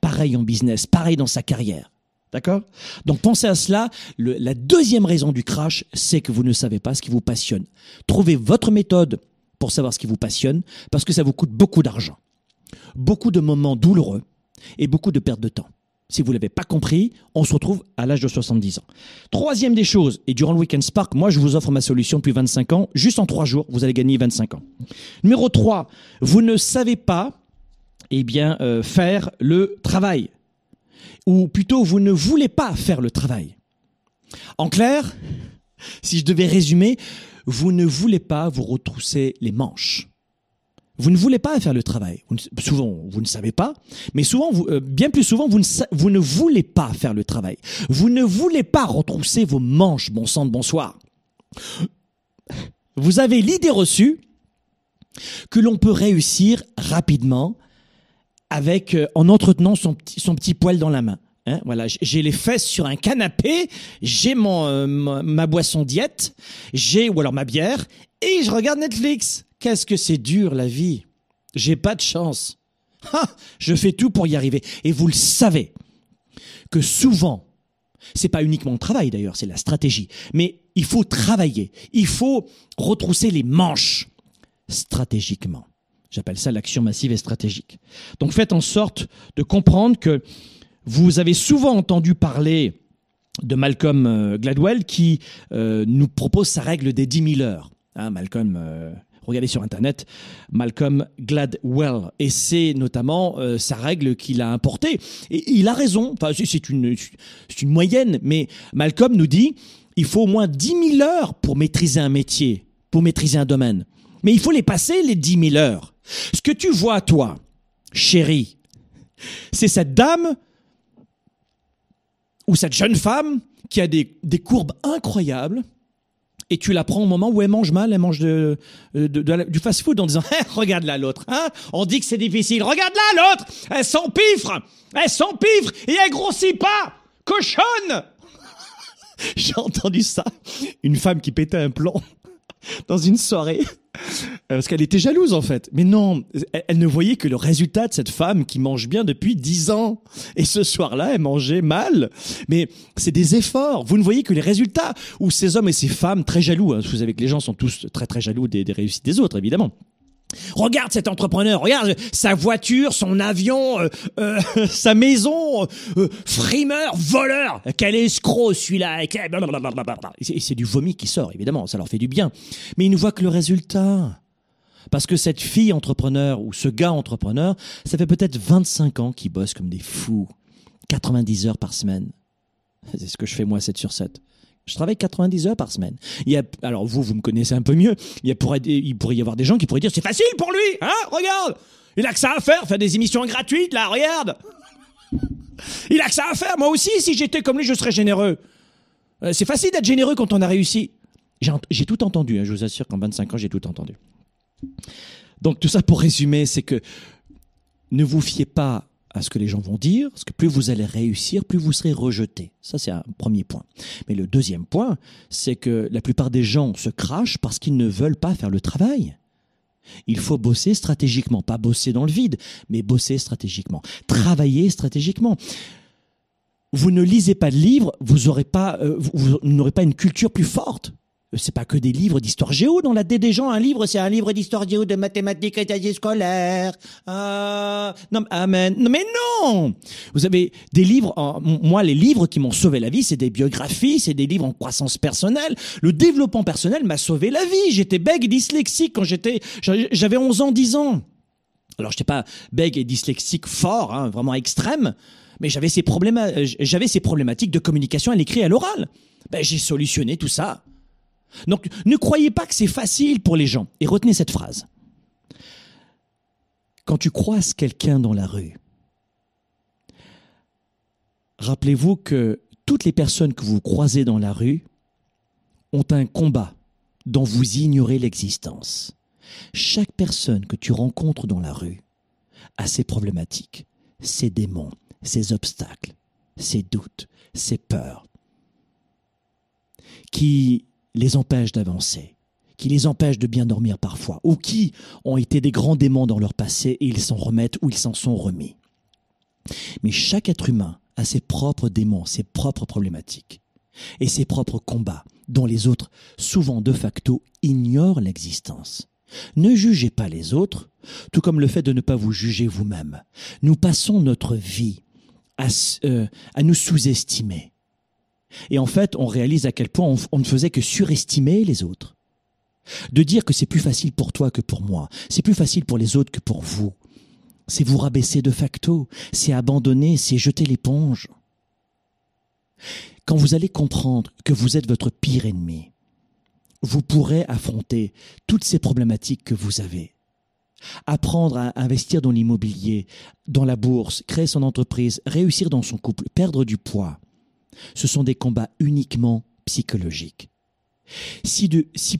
A: Pareil en business, pareil dans sa carrière. D'accord? Donc pensez à cela. La deuxième raison du crash, c'est que vous ne savez pas ce qui vous passionne. Trouvez votre méthode pour savoir ce qui vous passionne, parce que ça vous coûte beaucoup d'argent, beaucoup de moments douloureux et beaucoup de perte de temps. Si vous ne l'avez pas compris, on se retrouve à l'âge de 70 ans. Troisième des choses, et durant le Weekend Spark, moi je vous offre ma solution depuis 25 ans, juste en trois jours, vous allez gagner 25 ans. Numéro 3, vous ne savez pas eh bien, euh, faire le travail ou plutôt vous ne voulez pas faire le travail. En clair, si je devais résumer, vous ne voulez pas vous retrousser les manches. Vous ne voulez pas faire le travail. souvent, vous ne savez pas, mais souvent, euh, bien plus souvent, vous ne, vous ne voulez pas faire le travail. Vous ne voulez pas retrousser vos manches, bon sang de bonsoir. Vous avez l'idée reçue que l'on peut réussir rapidement avec euh, en entretenant son petit, son petit poil dans la main. Hein, voilà, j'ai les fesses sur un canapé, j'ai mon euh, ma, boisson diète, j'ai ou alors ma bière et je regarde Netflix. Qu'est-ce que c'est dur la vie. J'ai pas de chance. *laughs* je fais tout pour y arriver et vous le savez que souvent c'est pas uniquement le travail d'ailleurs, c'est la stratégie, mais il faut travailler, il faut retrousser les manches stratégiquement. J'appelle ça l'action massive et stratégique. Donc faites en sorte de comprendre que vous avez souvent entendu parler de Malcolm euh, Gladwell qui euh, nous propose sa règle des 10 000 heures. Hein, Malcolm, euh, regardez sur Internet, Malcolm Gladwell. Et c'est notamment sa règle qu'il a importée. Et il a raison, enfin, c'est une, une moyenne, mais Malcolm nous dit, il faut au moins 10 000 heures pour maîtriser un métier, pour maîtriser un domaine. Mais il faut les passer, les 10 000 heures. Ce que tu vois, toi, chérie, c'est cette dame ou cette jeune femme qui a des, courbes incroyables et tu la prends au moment où elle mange mal, elle mange de, du fast-food en disant hey, *laughs* regarde là l'autre, hein. On dit que c'est difficile, regarde là l'autre, elle s'empifre, elle s'empifre et elle grossit pas, cochonne. *laughs* J'ai entendu ça, une femme qui pétait un plomb *laughs* dans une soirée. Parce qu'elle était jalouse en fait. Mais non, elle, ne voyait que le résultat de cette femme qui mange bien depuis dix ans. Et ce soir-là, elle mangeait mal. Mais c'est des efforts. Vous ne voyez que les résultats. Ou ces hommes et ces femmes très jaloux. Hein. Vous savez que les gens sont tous très très jaloux des réussites des autres, évidemment. Regarde cet entrepreneur, regarde sa voiture, son avion, euh, euh, *laughs* sa maison, euh, frimeur, voleur. Quel escroc celui-là. Et c'est du vomi qui sort, évidemment, ça leur fait du bien. Mais ils ne voient que le résultat. Parce que cette fille entrepreneur ou ce gars entrepreneur, ça fait peut-être 25 ans qu'ils bossent comme des fous. 90 heures par semaine. C'est ce que je fais moi 7 sur 7. Je travaille 90 heures par semaine. Alors vous, vous me connaissez un peu mieux. Il pourrait y avoir des gens qui pourraient dire c'est facile pour lui, hein Regarde, il a que ça à faire, faire des émissions gratuites là, regarde. Il a que ça à faire. Moi aussi, si j'étais comme lui, je serais généreux. Euh, c'est facile d'être généreux quand on a réussi. J'ai tout entendu. Hein, je vous assure qu'en 25 ans, j'ai tout entendu. Donc tout ça pour résumer, c'est que ne vous fiez pas à ce que les gens vont dire, parce que plus vous allez réussir, plus vous serez rejeté. Ça, c'est un premier point. Mais le deuxième point, c'est que la plupart des gens se crachent parce qu'ils ne veulent pas faire le travail. Il faut bosser stratégiquement, pas bosser dans le vide, mais bosser stratégiquement, travailler stratégiquement. vous ne lisez pas de livres, vous pas, euh, n'aurez pas une culture plus forte. Euh, C'est pas que des livres d'histoire géo dans la tête des gens. Un livre, c'est un livre d'histoire géo, de mathématiques et d'année scolaire. Ah, non, amen. Non, mais non! Vous avez des livres, moi, les livres qui m'ont sauvé la vie, c'est des biographies, c'est des livres en croissance personnelle. Le développement personnel m'a sauvé la vie. J'étais bègue dyslexique quand j'étais, j'avais 11 ans, 10 ans. Alors, j'étais pas bègue et dyslexique fort, hein, vraiment extrême, mais j'avais ces problèmes, j'avais ces problématiques de communication à l'écrit et à l'oral. Ben, j'ai solutionné tout ça. Donc, ne croyez pas que c'est facile pour les gens. Et retenez cette phrase. Quand tu croises quelqu'un dans la rue, rappelez-vous que toutes les personnes que vous croisez dans la rue ont un combat dont vous ignorez l'existence. Chaque personne que tu rencontres dans la rue a ses problématiques, ses démons, ses obstacles, ses doutes, ses peurs, qui les empêchent d'avancer, qui les empêchent de bien dormir parfois, ou qui ont été des grands démons dans leur passé et ils s'en remettent ou ils s'en sont remis. Mais chaque être humain a ses propres démons, ses propres problématiques et ses propres combats dont les autres, souvent de facto, ignorent l'existence. Ne jugez pas les autres, tout comme le fait de ne pas vous juger vous-même. Nous passons notre vie à, euh, nous sous-estimer. Et en fait, on réalise à quel point on, ne faisait que surestimer les autres. De dire que c'est plus facile pour toi que pour moi, c'est plus facile pour les autres que pour vous. C'est vous rabaisser de facto, c'est abandonner, c'est jeter l'éponge. Quand vous allez comprendre que vous êtes votre pire ennemi, vous pourrez affronter toutes ces problématiques que vous avez. Apprendre à investir dans l'immobilier, dans la bourse, créer son entreprise, réussir dans son couple, perdre du poids. Ce sont des combats uniquement psychologiques. Si,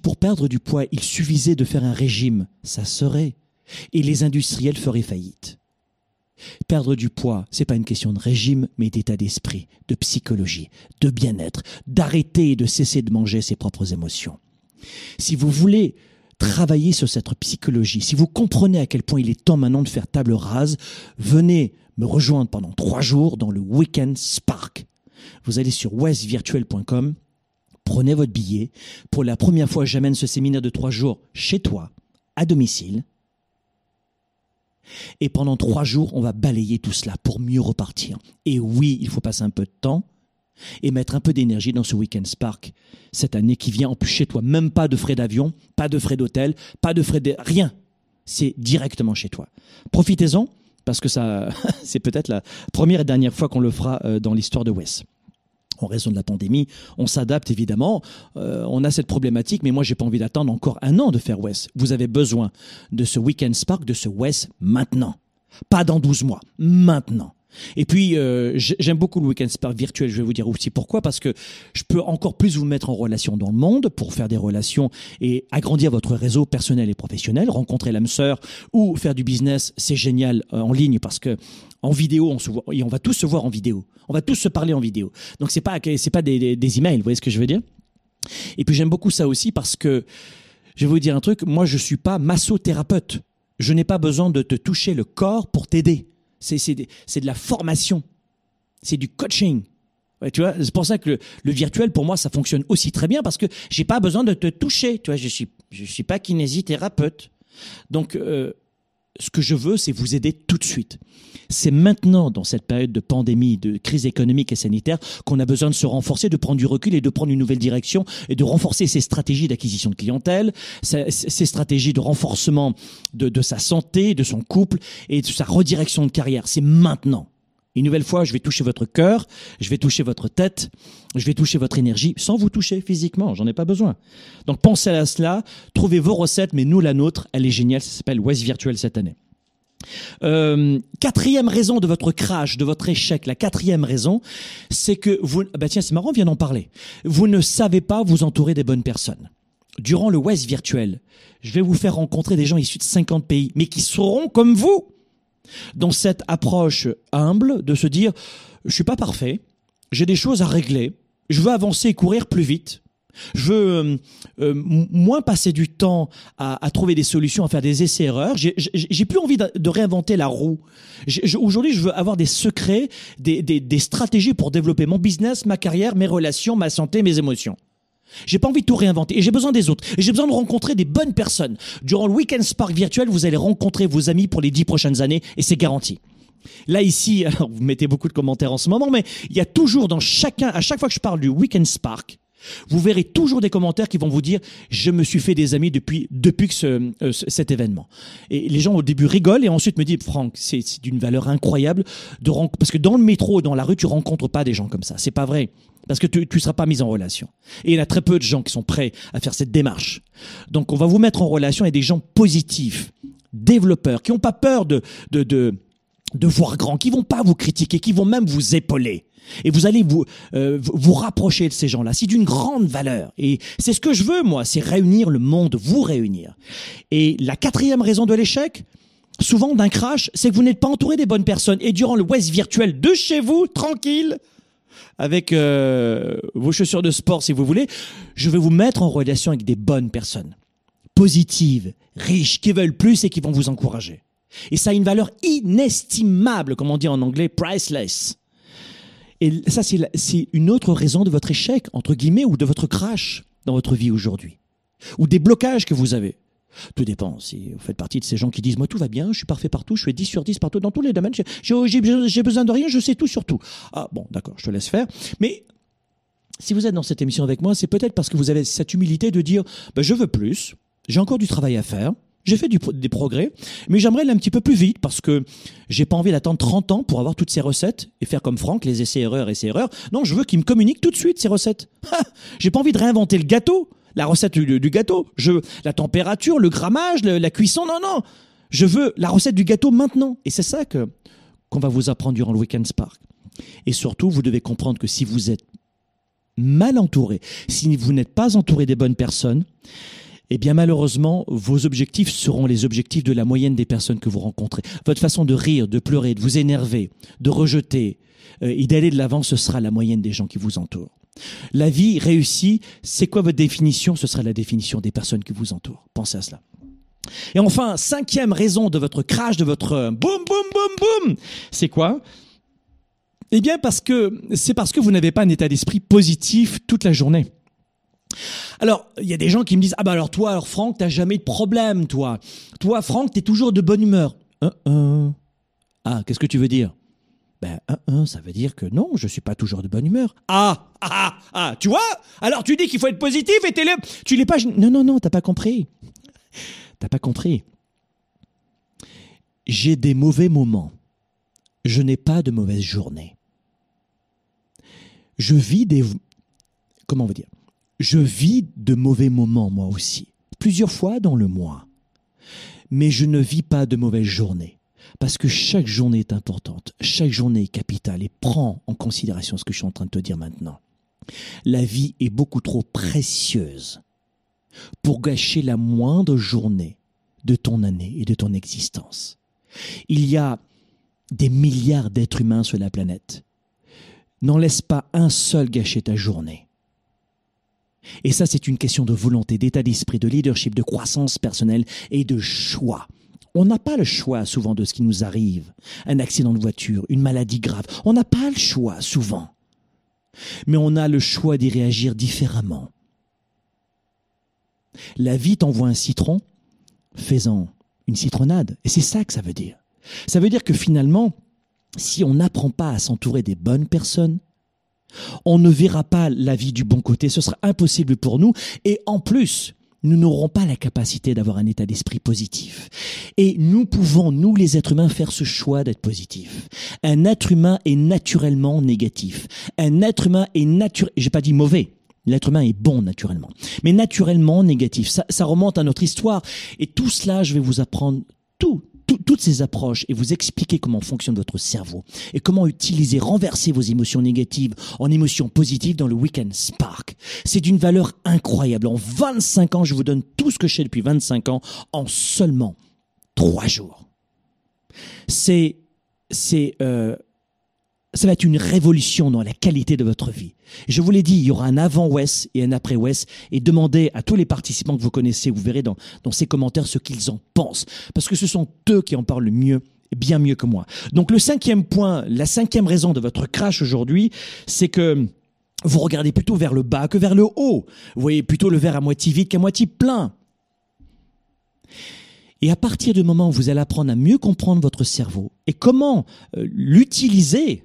A: pour perdre du poids, il suffisait de faire un régime, ça serait. Et les industriels feraient faillite. Perdre du poids, c'est pas une question de régime, mais d'état d'esprit, de psychologie, de bien-être, d'arrêter et de cesser de manger ses propres émotions. Si vous voulez travailler sur cette psychologie, si vous comprenez à quel point il est temps maintenant de faire table rase, venez me rejoindre pendant trois jours dans le Weekend Spark. Vous allez sur westvirtuel.com, prenez votre billet. Pour la première fois, j'amène ce séminaire de trois jours chez toi, à domicile. Et pendant trois jours, on va balayer tout cela pour mieux repartir. Et oui, il faut passer un peu de temps et mettre un peu d'énergie dans ce Weekend Spark cette année qui vient en plus chez toi. Même pas de frais d'avion, pas de frais d'hôtel, pas de frais de rien. C'est directement chez toi. Profitez-en parce que ça, *laughs* c'est peut-être la première et dernière fois qu'on le fera euh, dans l'histoire de Wes en raison de la pandémie. On s'adapte évidemment. Euh, on a cette problématique, mais moi, j'ai pas envie d'attendre encore un an de faire Wes. Vous avez besoin de ce Weekend Spark, de ce Wes maintenant. Pas dans 12 mois, maintenant. Et puis, euh, j'ai- j'aime beaucoup le Weekend Spark virtuel. Je vais vous dire aussi pourquoi. Parce que je peux encore plus vous mettre en relation dans le monde pour faire des relations et agrandir votre réseau personnel et professionnel. Rencontrer l'âme sœur ou faire du business, c'est génial euh, en ligne parce que en vidéo, on se voit et on va tous se voir en vidéo. On va tous se parler en vidéo. Donc c'est pas c'est pas des, des, des emails. Vous voyez ce que je veux dire? Et puis j'aime beaucoup ça aussi parce que je vais vous dire un truc. Moi, je suis pas massothérapeute. Je n'ai pas besoin de te toucher le corps pour t'aider. C'est de la formation. C'est du coaching. Tu vois, c'est pour ça que le, le virtuel pour moi ça fonctionne aussi très bien parce que j'ai pas besoin de te toucher. Tu vois, je suis je suis pas kinésithérapeute. Donc euh, ce que je veux, c'est vous aider tout de suite. C'est maintenant, dans cette période de pandémie, de crise économique et sanitaire, qu'on a besoin de se renforcer, de prendre du recul et de prendre une nouvelle direction et de renforcer ses stratégies d'acquisition de clientèle, ses, stratégies de renforcement de sa santé, de son couple et de sa redirection de carrière. C'est maintenant. Une nouvelle fois, je vais toucher votre cœur, je vais toucher votre tête, je vais toucher votre énergie sans vous toucher physiquement, j'en ai pas besoin. Donc pensez à cela, trouvez vos recettes, mais nous la nôtre, elle est géniale, ça s'appelle West Virtuel cette année. Euh, quatrième raison de votre crash, de votre échec, la quatrième raison, c'est que vous, ah bah tiens, c'est marrant, on vient d'en parler. Vous ne savez pas vous entourer des bonnes personnes. Durant le West virtuel, je vais vous faire rencontrer des gens issus de 50 pays, mais qui seront comme vous. Dans cette approche humble de se dire, je suis pas parfait, j'ai des choses à régler, je veux avancer et courir plus vite. Je veux euh, euh, moins passer du temps à, trouver des solutions, à faire des essais-erreurs. J'ai plus envie de, réinventer la roue. Aujourd'hui, je veux avoir des secrets, des stratégies pour développer mon business, ma carrière, mes relations, ma santé, mes émotions. J'ai pas envie de tout réinventer et j'ai besoin des autres. Et j'ai besoin de rencontrer des bonnes personnes. Durant le Weekend Spark virtuel, vous allez rencontrer vos amis pour les dix prochaines années et c'est garanti. Là ici, *laughs* vous mettez beaucoup de commentaires en ce moment, mais il y a toujours dans chacun, à chaque fois que je parle du Weekend Spark, vous verrez toujours des commentaires qui vont vous dire je me suis fait des amis depuis depuis que ce, euh, cet événement. Et les gens au début rigolent et ensuite me disent Franck, c'est d'une valeur incroyable de parce que dans le métro, dans la rue, tu rencontres pas des gens comme ça. C'est pas vrai parce que tu ne seras pas mis en relation. Et il y a très peu de gens qui sont prêts à faire cette démarche. Donc on va vous mettre en relation avec des gens positifs, développeurs, qui n'ont pas peur de, de, de, de voir grand, qui vont pas vous critiquer, qui vont même vous épauler. Et vous allez vous euh, vous rapprocher de ces gens-là. C'est d'une grande valeur. Et c'est ce que je veux, moi, c'est réunir le monde, vous réunir. Et la quatrième raison de l'échec, souvent d'un crash, c'est que vous n'êtes pas entouré des bonnes personnes. Et durant le West virtuel de chez vous, tranquille, avec euh, vos chaussures de sport si vous voulez, je vais vous mettre en relation avec des bonnes personnes, positives, riches, qui veulent plus et qui vont vous encourager. Et ça a une valeur inestimable, comme on dit en anglais, priceless. Et ça, c'est une autre raison de votre échec, entre guillemets, ou de votre crash dans votre vie aujourd'hui. Ou des blocages que vous avez. Tout dépend. Si vous faites partie de ces gens qui disent, moi, tout va bien, je suis parfait partout, je fais 10 sur 10 partout, dans tous les domaines, j'ai besoin de rien, je sais tout sur tout. Ah, bon, d'accord, je te laisse faire. Mais si vous êtes dans cette émission avec moi, c'est peut-être parce que vous avez cette humilité de dire, ben, je veux plus, j'ai encore du travail à faire, j'ai fait des progrès, mais j'aimerais aller un petit peu plus vite parce que j'ai pas envie d'attendre 30 ans pour avoir toutes ces recettes et faire comme Franck, les essais-erreurs, essais-erreurs. Non, je veux qu'il me communique tout de suite ces recettes. *laughs* j'ai pas envie de réinventer le gâteau la recette du, gâteau. Je veux la température, le grammage, la cuisson. Non, non. Je veux la recette du gâteau maintenant. Et c'est ça que qu'on va vous apprendre durant le Weekend Spark. Et surtout, vous devez comprendre que si vous êtes mal entouré, si vous n'êtes pas entouré des bonnes personnes, eh bien malheureusement, vos objectifs seront les objectifs de la moyenne des personnes que vous rencontrez. Votre façon de rire, de pleurer, de vous énerver, de rejeter euh, et d'aller de l'avant, ce sera la moyenne des gens qui vous entourent. La vie réussie, c'est quoi votre définition? Ce sera la définition des personnes qui vous entourent. Pensez à cela. Et enfin, cinquième raison de votre crash, de votre euh, boum, boum, boum, boum, c'est quoi? Eh bien, parce que c'est parce que vous n'avez pas un état d'esprit positif toute la journée. Alors, il y a des gens qui me disent Ah bah alors toi, alors Franck, t'as jamais de problème, toi. Toi, Franck, t'es toujours de bonne humeur. Ah, qu'est-ce que tu veux dire? Ben, un, un, ça veut dire que non, je suis pas toujours de bonne humeur. Ah, ah, ah, ah tu vois? Alors tu dis qu'il faut être positif et t'es là. Tu l'es pas. Non, non, non, t'as pas compris. T'as pas compris. J'ai des mauvais moments. Je n'ai pas de mauvaises journées. Je vis des. Comment on va dire? Je vis de mauvais moments, moi aussi. Plusieurs fois dans le mois. Mais je ne vis pas de mauvaises journées. Parce que chaque journée est importante, chaque journée est capitale et prends en considération ce que je suis en train de te dire maintenant. La vie est beaucoup trop précieuse pour gâcher la moindre journée de ton année et de ton existence. Il y a des milliards d'êtres humains sur la planète. N'en laisse pas un seul gâcher ta journée. Et ça, c'est une question de volonté, d'état d'esprit, de leadership, de croissance personnelle et de choix. On n'a pas le choix souvent de ce qui nous arrive. Un accident de voiture, une maladie grave. On n'a pas le choix souvent. Mais on a le choix d'y réagir différemment. La vie t'envoie un citron, fais-en une citronnade. Et c'est ça que ça veut dire. Ça veut dire que finalement, si on n'apprend pas à s'entourer des bonnes personnes, on ne verra pas la vie du bon côté, ce sera impossible pour nous. Et en plus, nous n'aurons pas la capacité d'avoir un état d'esprit positif. Et nous pouvons, nous les êtres humains, faire ce choix d'être positif. Un être humain est naturellement négatif. Un être humain est naturellement, j'ai pas dit mauvais, L'être humain est bon naturellement, mais naturellement négatif. Ça remonte à notre histoire. Et tout cela, je vais vous apprendre tout, toutes ces approches et vous expliquer comment fonctionne votre cerveau et comment utiliser, renverser vos émotions négatives en émotions positives dans le Weekend Spark. C'est d'une valeur incroyable. En 25 ans, je vous donne tout ce que je sais depuis 25 ans en seulement 3 jours. C'est, c'est, euh, ça va être une révolution dans la qualité de votre vie. Je vous l'ai dit, il y aura un avant-West et un après-West et demandez à tous les participants que vous connaissez, vous verrez dans, dans ces commentaires ce qu'ils en pensent. Parce que ce sont eux qui en parlent le mieux bien mieux que moi. Donc le cinquième point, la cinquième raison de votre crash aujourd'hui, c'est que vous regardez plutôt vers le bas que vers le haut. Vous voyez plutôt le verre à moitié vide qu'à moitié plein. Et à partir du moment où vous allez apprendre à mieux comprendre votre cerveau et comment euh, l'utiliser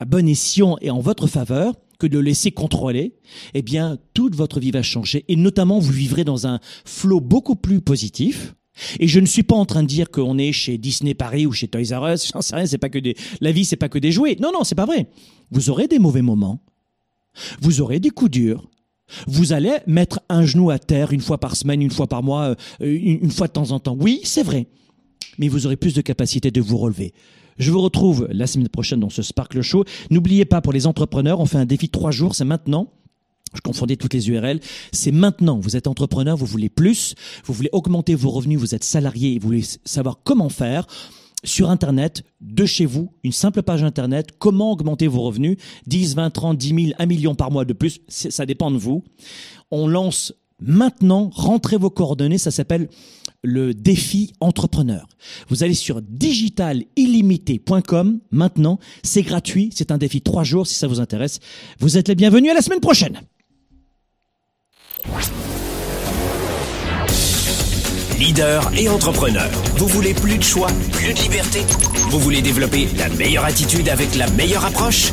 A: à bon escient et en votre faveur, que de le laisser contrôler, eh bien, toute votre vie va changer et notamment vous vivrez dans un flot beaucoup plus positif. Et je ne suis pas en train de dire qu'on est chez Disney Paris ou chez Toys R Us, j'en sais rien, c'est pas que des, la vie c'est pas que des jouets. Non, non, c'est pas vrai. Vous aurez des mauvais moments. Vous aurez des coups durs. Vous allez mettre un genou à terre une fois par semaine, une fois par mois, euh, une fois de temps en temps. Oui, c'est vrai. Mais vous aurez plus de capacité de vous relever. Je vous retrouve la semaine prochaine dans ce Sparkle Show. N'oubliez pas, pour les entrepreneurs, on fait un défi de trois jours, c'est maintenant. Je confondais toutes les URL. C'est maintenant. Vous êtes entrepreneur, vous voulez plus, vous voulez augmenter vos revenus, vous êtes salarié et vous voulez savoir comment faire sur Internet, de chez vous, une simple page Internet, comment augmenter vos revenus, 10, 20, 30, 10 000, 1 million par mois de plus, ça dépend de vous. On lance maintenant, rentrez vos coordonnées, ça s'appelle le défi entrepreneur. Vous allez sur digitalillimité.com maintenant, c'est gratuit, c'est un défi trois jours si ça vous intéresse. Vous êtes les bienvenus à la semaine prochaine.
B: Leader et entrepreneur. Vous voulez plus de choix, plus de liberté? Vous voulez développer la meilleure attitude avec la meilleure approche?